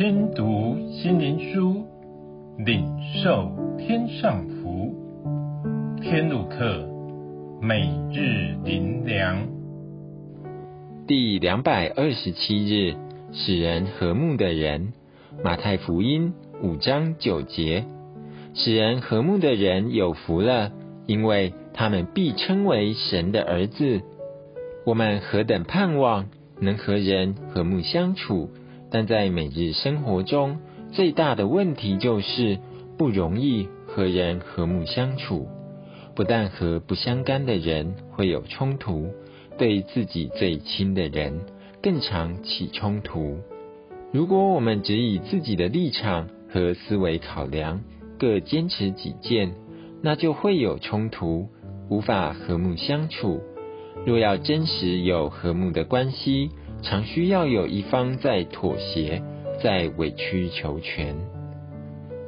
听读心灵书，领受天上福。天路客，每日灵粮，第两百二十七日，使人和睦的人。马太福音五章九节，使人和睦的人有福了，因为他们必称为神的儿子。我们何等盼望能和人和睦相处，但在每日生活中，最大的问题就是不容易和人和睦相处。不但和不相干的人会有冲突，对自己最亲的人更常起冲突。如果我们只以自己的立场和思维考量，各坚持己见，那就会有冲突，无法和睦相处。若要真实有和睦的关系，常需要有一方在妥协，在委曲求全。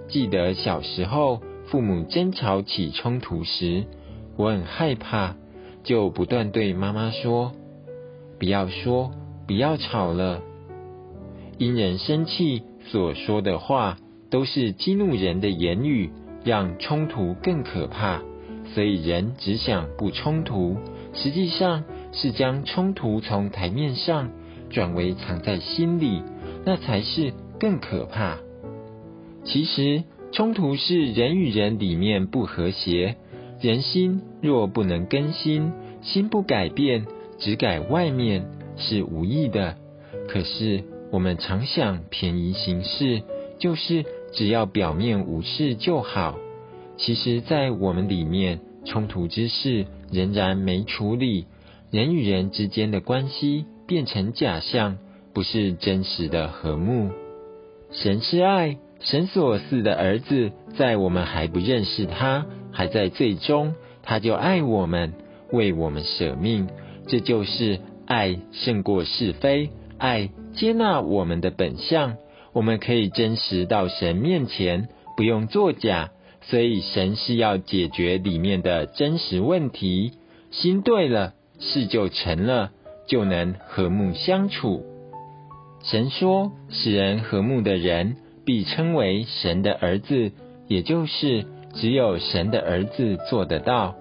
记得小时候，父母争吵起冲突时，我很害怕，就不断对妈妈说：“不要说，不要吵了。”因人生气所说的话都是激怒人的言语，让冲突更可怕。所以人只想不冲突，实际上是将冲突从台面上转为藏在心里，那才是更可怕。其实冲突是人与人里面不和谐，人心若不能更新，心不改变，只改外面是无益的。可是。我们常想便宜行事，就是只要表面无事就好。其实，在我们里面，冲突之事仍然没处理，人与人之间的关系变成假象，不是真实的和睦。神是爱，神所赐的儿子，在我们还不认识他，还在最终，他就爱我们，为我们舍命。这就是爱胜过是非。爱接纳我们的本相，我们可以真实到神面前，不用作假。所以神是要解决里面的真实问题，心对了，事就成了，就能和睦相处。神说，使人和睦的人，必称为神的儿子，也就是只有神的儿子做得到。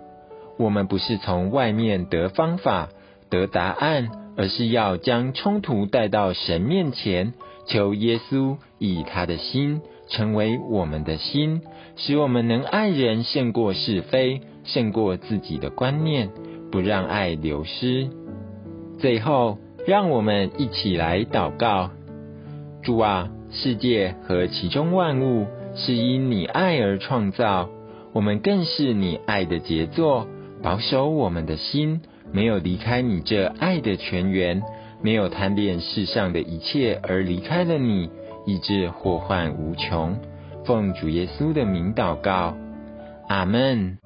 我们不是从外面得方法、得答案。而是要将冲突带到神面前，求耶稣以他的心成为我们的心，使我们能爱人胜过是非，胜过自己的观念，不让爱流失。最后，让我们一起来祷告：主啊，世界和其中万物是因你爱而创造，我们更是你爱的杰作，保守我们的心。没有离开你这爱的泉源，没有贪恋世上的一切而离开了你，以致祸患无穷。奉主耶稣的名祷告，阿门。